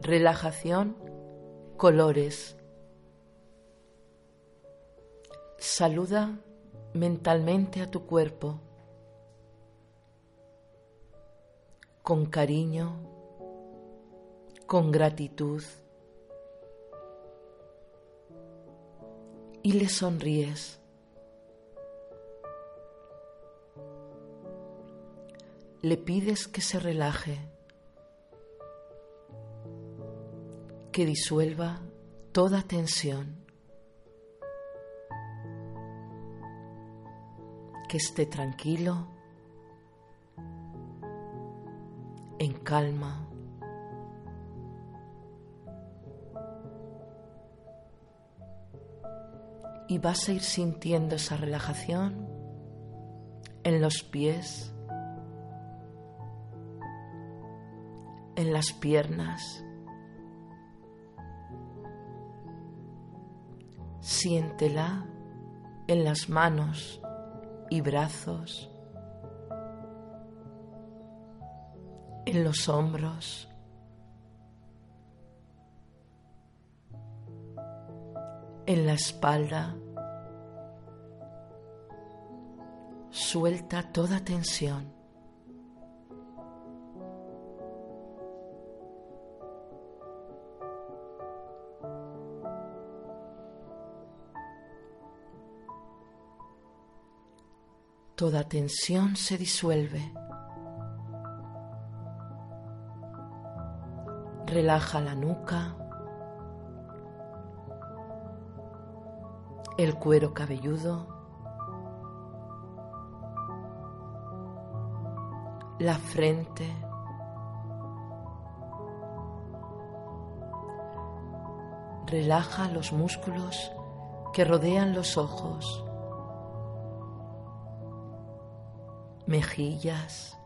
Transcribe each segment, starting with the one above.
Relajación, colores. Saluda mentalmente a tu cuerpo con cariño, con gratitud y le sonríes. Le pides que se relaje. que disuelva toda tensión, que esté tranquilo, en calma. Y vas a ir sintiendo esa relajación en los pies, en las piernas, Siéntela en las manos y brazos, en los hombros, en la espalda. Suelta toda tensión. toda tensión se disuelve. Relaja la nuca, el cuero cabelludo, la frente, relaja los músculos que rodean los ojos. mejillas,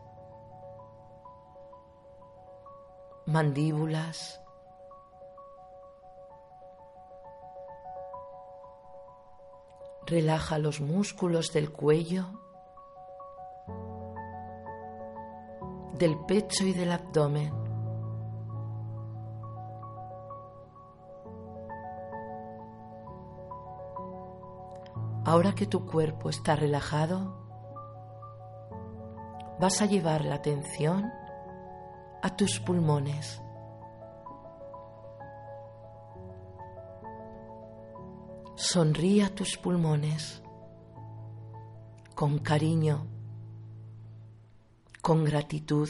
mandíbulas, relaja los músculos del cuello, del pecho y del abdomen. Ahora que tu cuerpo está relajado, vas a llevar la atención a tus pulmones. Sonríe a tus pulmones con cariño, con gratitud.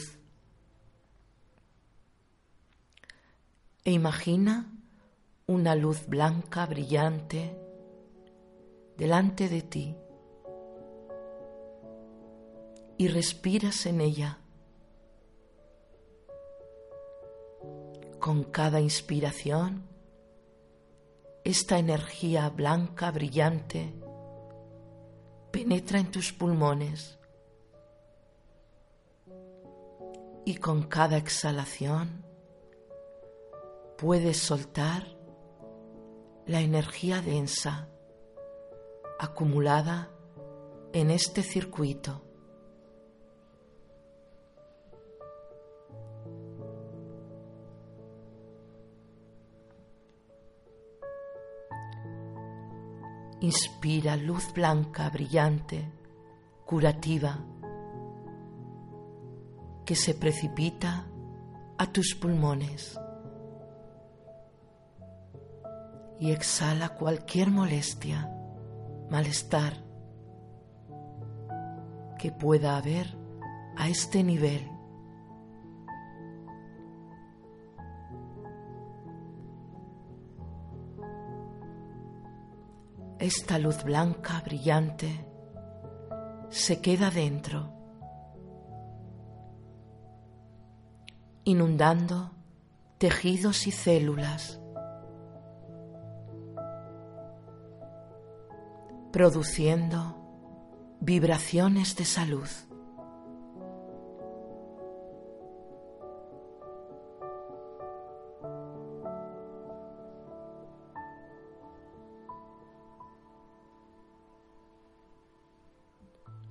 E imagina una luz blanca brillante delante de ti y respiras en ella. Con cada inspiración, esta energía blanca, brillante, penetra en tus pulmones y con cada exhalación puedes soltar la energía densa acumulada en este circuito. Inspira luz blanca, brillante, curativa, que se precipita a tus pulmones. Y exhala cualquier molestia, malestar que pueda haber a este nivel. Esta luz blanca, brillante, se queda dentro, inundando tejidos y células, produciendo vibraciones de salud.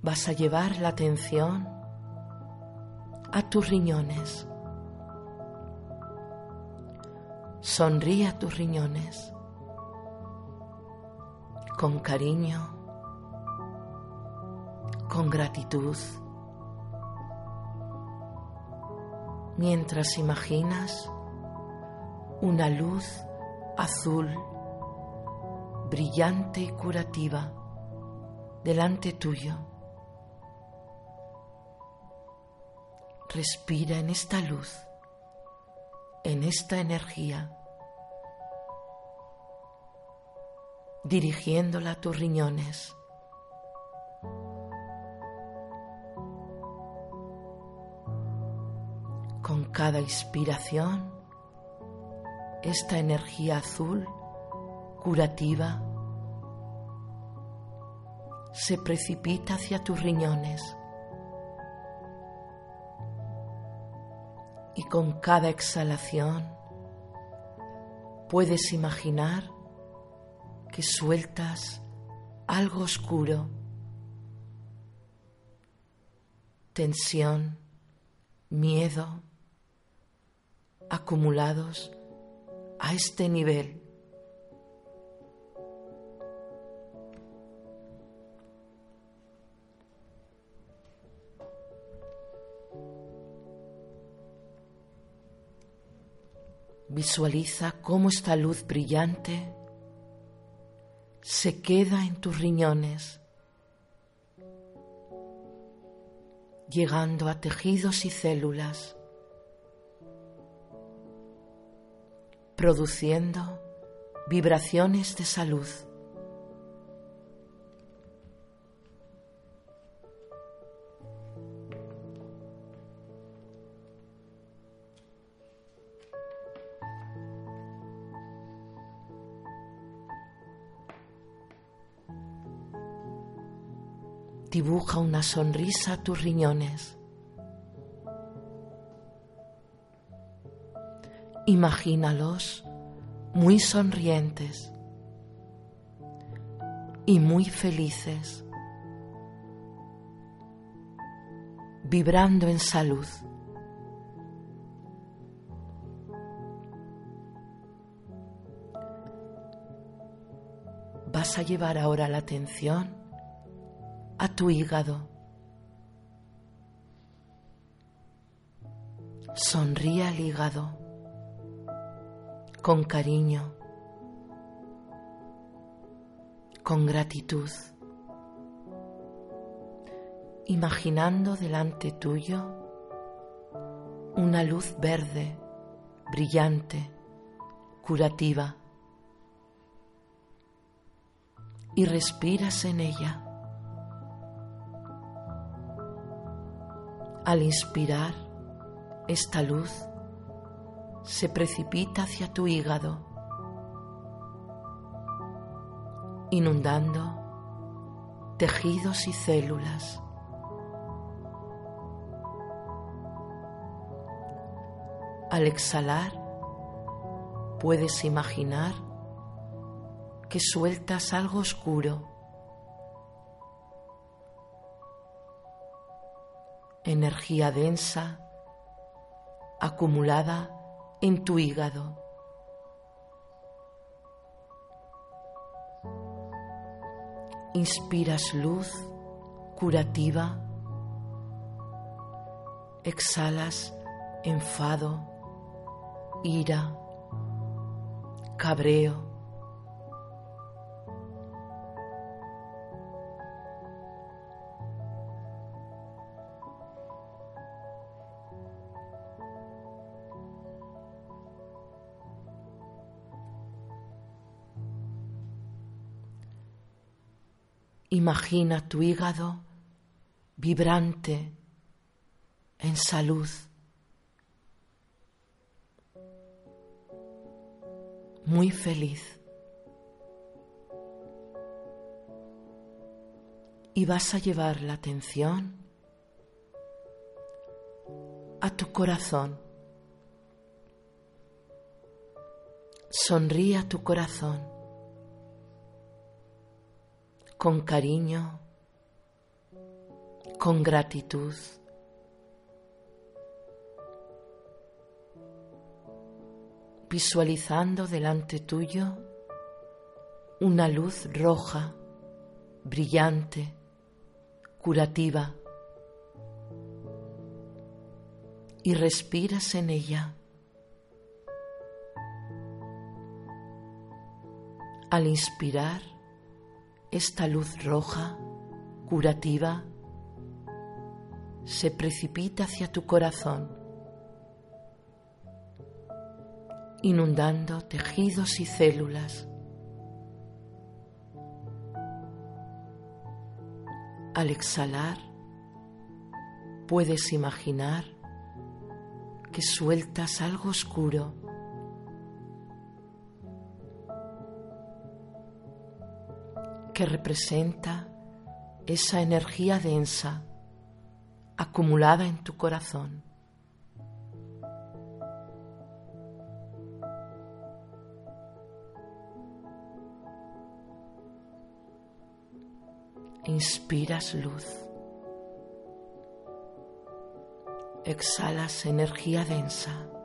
Vas a llevar la atención a tus riñones. Sonríe a tus riñones con cariño, con gratitud, mientras imaginas una luz azul, brillante y curativa delante tuyo. Respira en esta luz, en esta energía, dirigiéndola a tus riñones. Con cada inspiración, esta energía azul curativa se precipita hacia tus riñones y con cada exhalación puedes imaginar que sueltas algo oscuro, tensión, miedo, acumulados a este nivel. Visualiza cómo esta luz brillante se queda en tus riñones, llegando a tejidos y células produciendo vibraciones de salud. Dibuja una sonrisa a tus riñones. Imagínalos muy sonrientes y muy felices, vibrando en salud. Vas a llevar ahora la atención a tu hígado. Sonríe al hígado con cariño, con gratitud, imaginando delante tuyo una luz verde, brillante, curativa, y respiras en ella. Al inspirar esta luz, se precipita hacia tu hígado, inundando tejidos y células. Al exhalar, puedes imaginar que sueltas algo oscuro, energía densa, acumulada en tu hígado. Inspiras luz curativa, exhalas enfado, ira, cabreo, Imagina tu hígado vibrante en salud. Muy feliz. Y vas a llevar la atención a tu corazón. Sonríe a tu corazón con cariño, con gratitud. Visualizando delante tuyo una luz roja, brillante, curativa. Y respiras en ella. Al inspirar esta luz roja, curativa, se precipita hacia tu corazón, inundando tejidos y células. Al exhalar, puedes imaginar que sueltas algo oscuro que representa esa energía densa acumulada en tu corazón. Inspiras luz. Exhalas energía densa.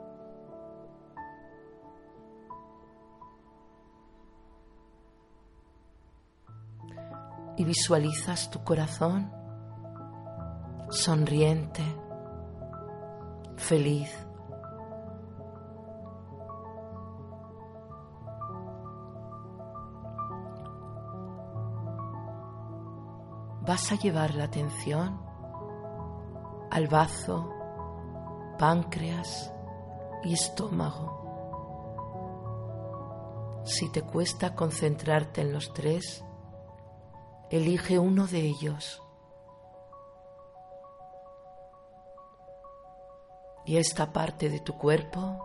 Y visualizas tu corazón sonriente, feliz. Vas a llevar la atención al bazo, páncreas y estómago. Si te cuesta concentrarte en los tres, Elige uno de ellos. Y esta parte de tu cuerpo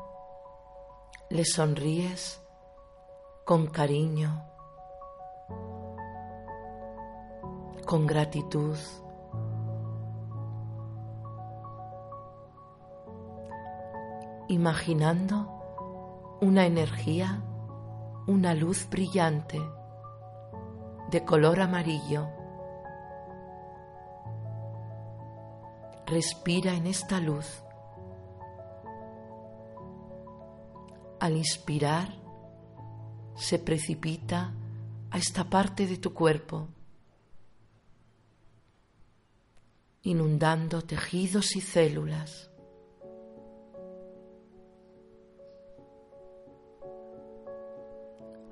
le sonríes con cariño, con gratitud. Imaginando una energía, una luz brillante de color amarillo. Respira en esta luz. Al inspirar, se precipita a esta parte de tu cuerpo, inundando tejidos y células.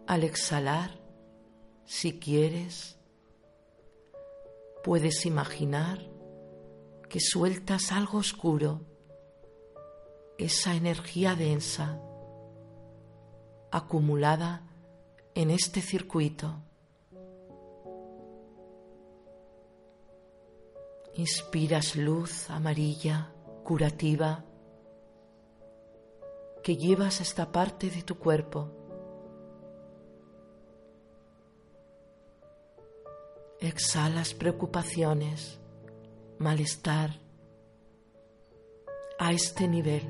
Al exhalar, si quieres, puedes imaginar que sueltas algo oscuro, esa energía densa acumulada en este circuito. Inspiras luz amarilla, curativa, que llevas a esta parte de tu cuerpo Exhalas preocupaciones, malestar a este nivel.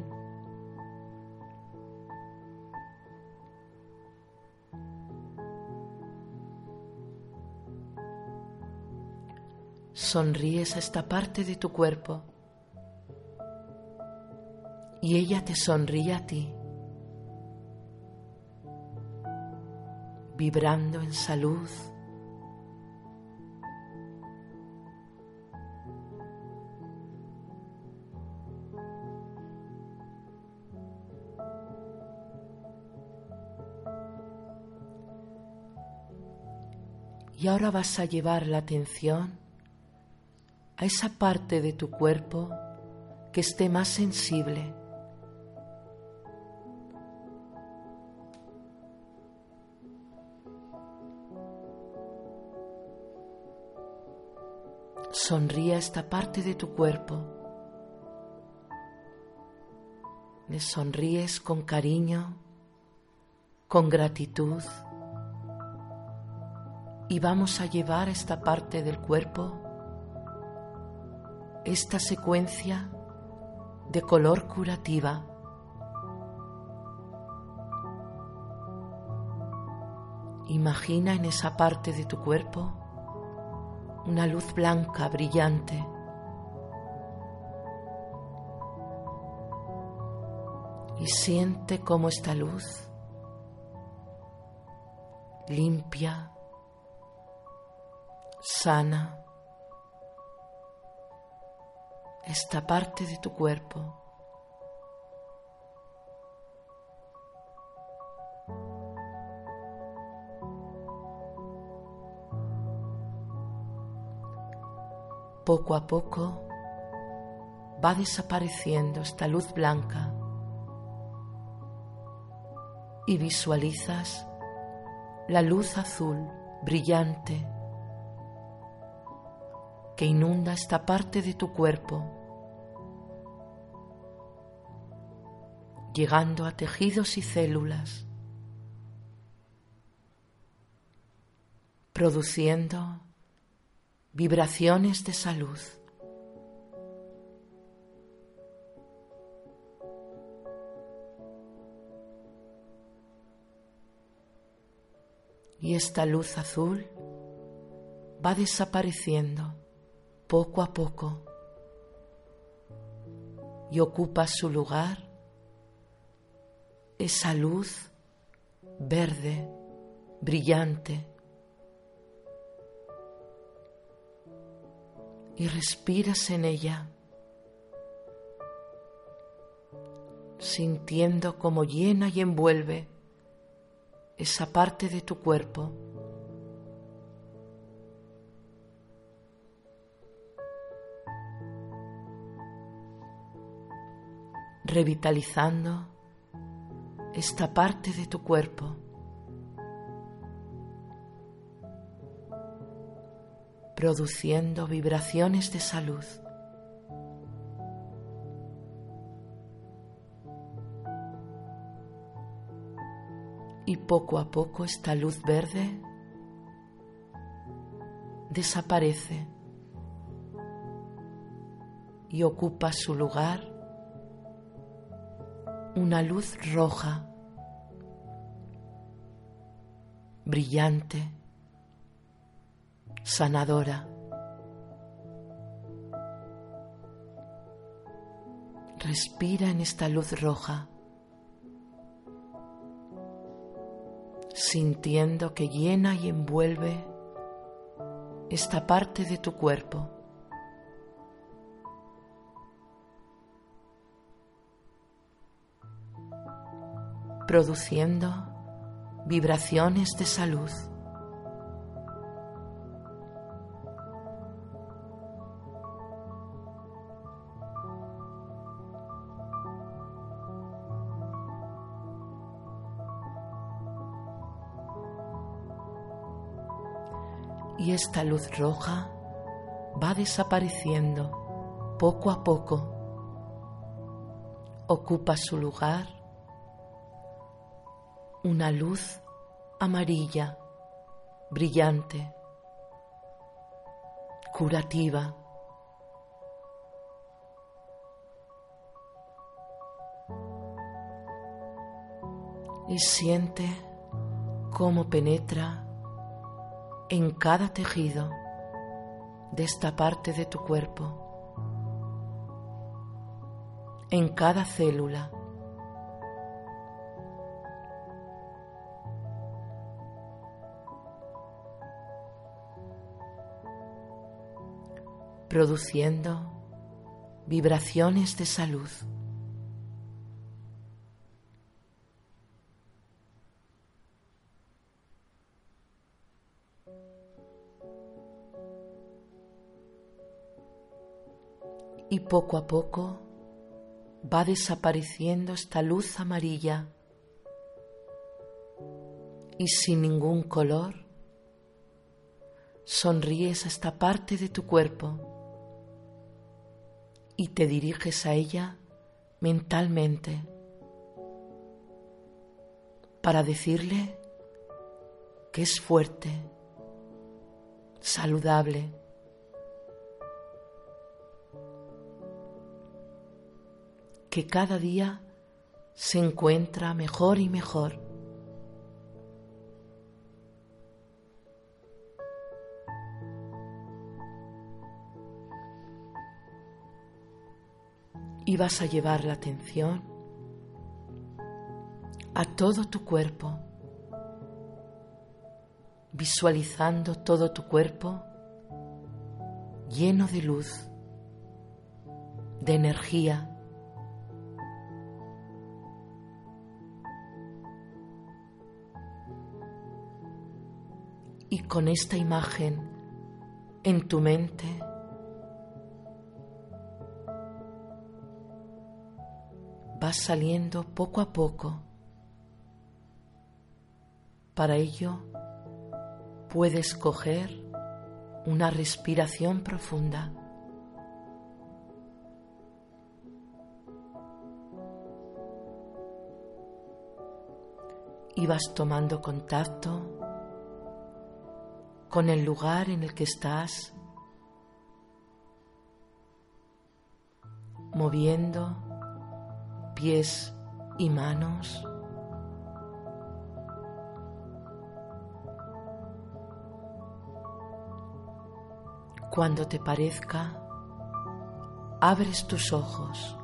Sonríes a esta parte de tu cuerpo y ella te sonríe a ti, vibrando en salud Y ahora vas a llevar la atención a esa parte de tu cuerpo que esté más sensible. Sonríe a esta parte de tu cuerpo. Le sonríes con cariño, con gratitud y vamos a llevar esta parte del cuerpo, esta secuencia de color curativa. Imagina en esa parte de tu cuerpo una luz blanca brillante. Y siente cómo esta luz limpia, sana esta parte de tu cuerpo. Poco a poco va desapareciendo esta luz blanca y visualizas la luz azul brillante que inunda esta parte de tu cuerpo, llegando a tejidos y células, produciendo vibraciones de salud. Y esta luz azul va desapareciendo poco a poco y ocupa su lugar esa luz verde, brillante, y respiras en ella, sintiendo cómo llena y envuelve esa parte de tu cuerpo. Revitalizando esta parte de tu cuerpo. produciendo vibraciones de salud. Y poco a poco esta luz verde desaparece y ocupa su lugar una luz roja, brillante, sanadora. Respira en esta luz roja, sintiendo que llena y envuelve esta parte de tu cuerpo. Produciendo vibraciones de salud. y esta luz roja va desapareciendo poco a poco. Ocupa su lugar una luz amarilla, brillante, curativa. Y siente cómo penetra en cada tejido de esta parte de tu cuerpo, en cada célula. Produciendo vibraciones de salud. y poco a poco va desapareciendo esta luz amarilla y sin ningún color sonríes a esta parte de tu cuerpo y te diriges a ella mentalmente para decirle que es fuerte, saludable, que cada día se encuentra mejor y mejor. Y vas a llevar la atención todo tu cuerpo, visualizando todo tu cuerpo lleno de luz, de energía. Y con esta imagen en tu mente, vas saliendo poco a poco. Para ello, puedes coger una respiración profunda. Y vas tomando contacto con el lugar en el que estás, moviendo pies y manos. Cuando te parezca, abres tus ojos.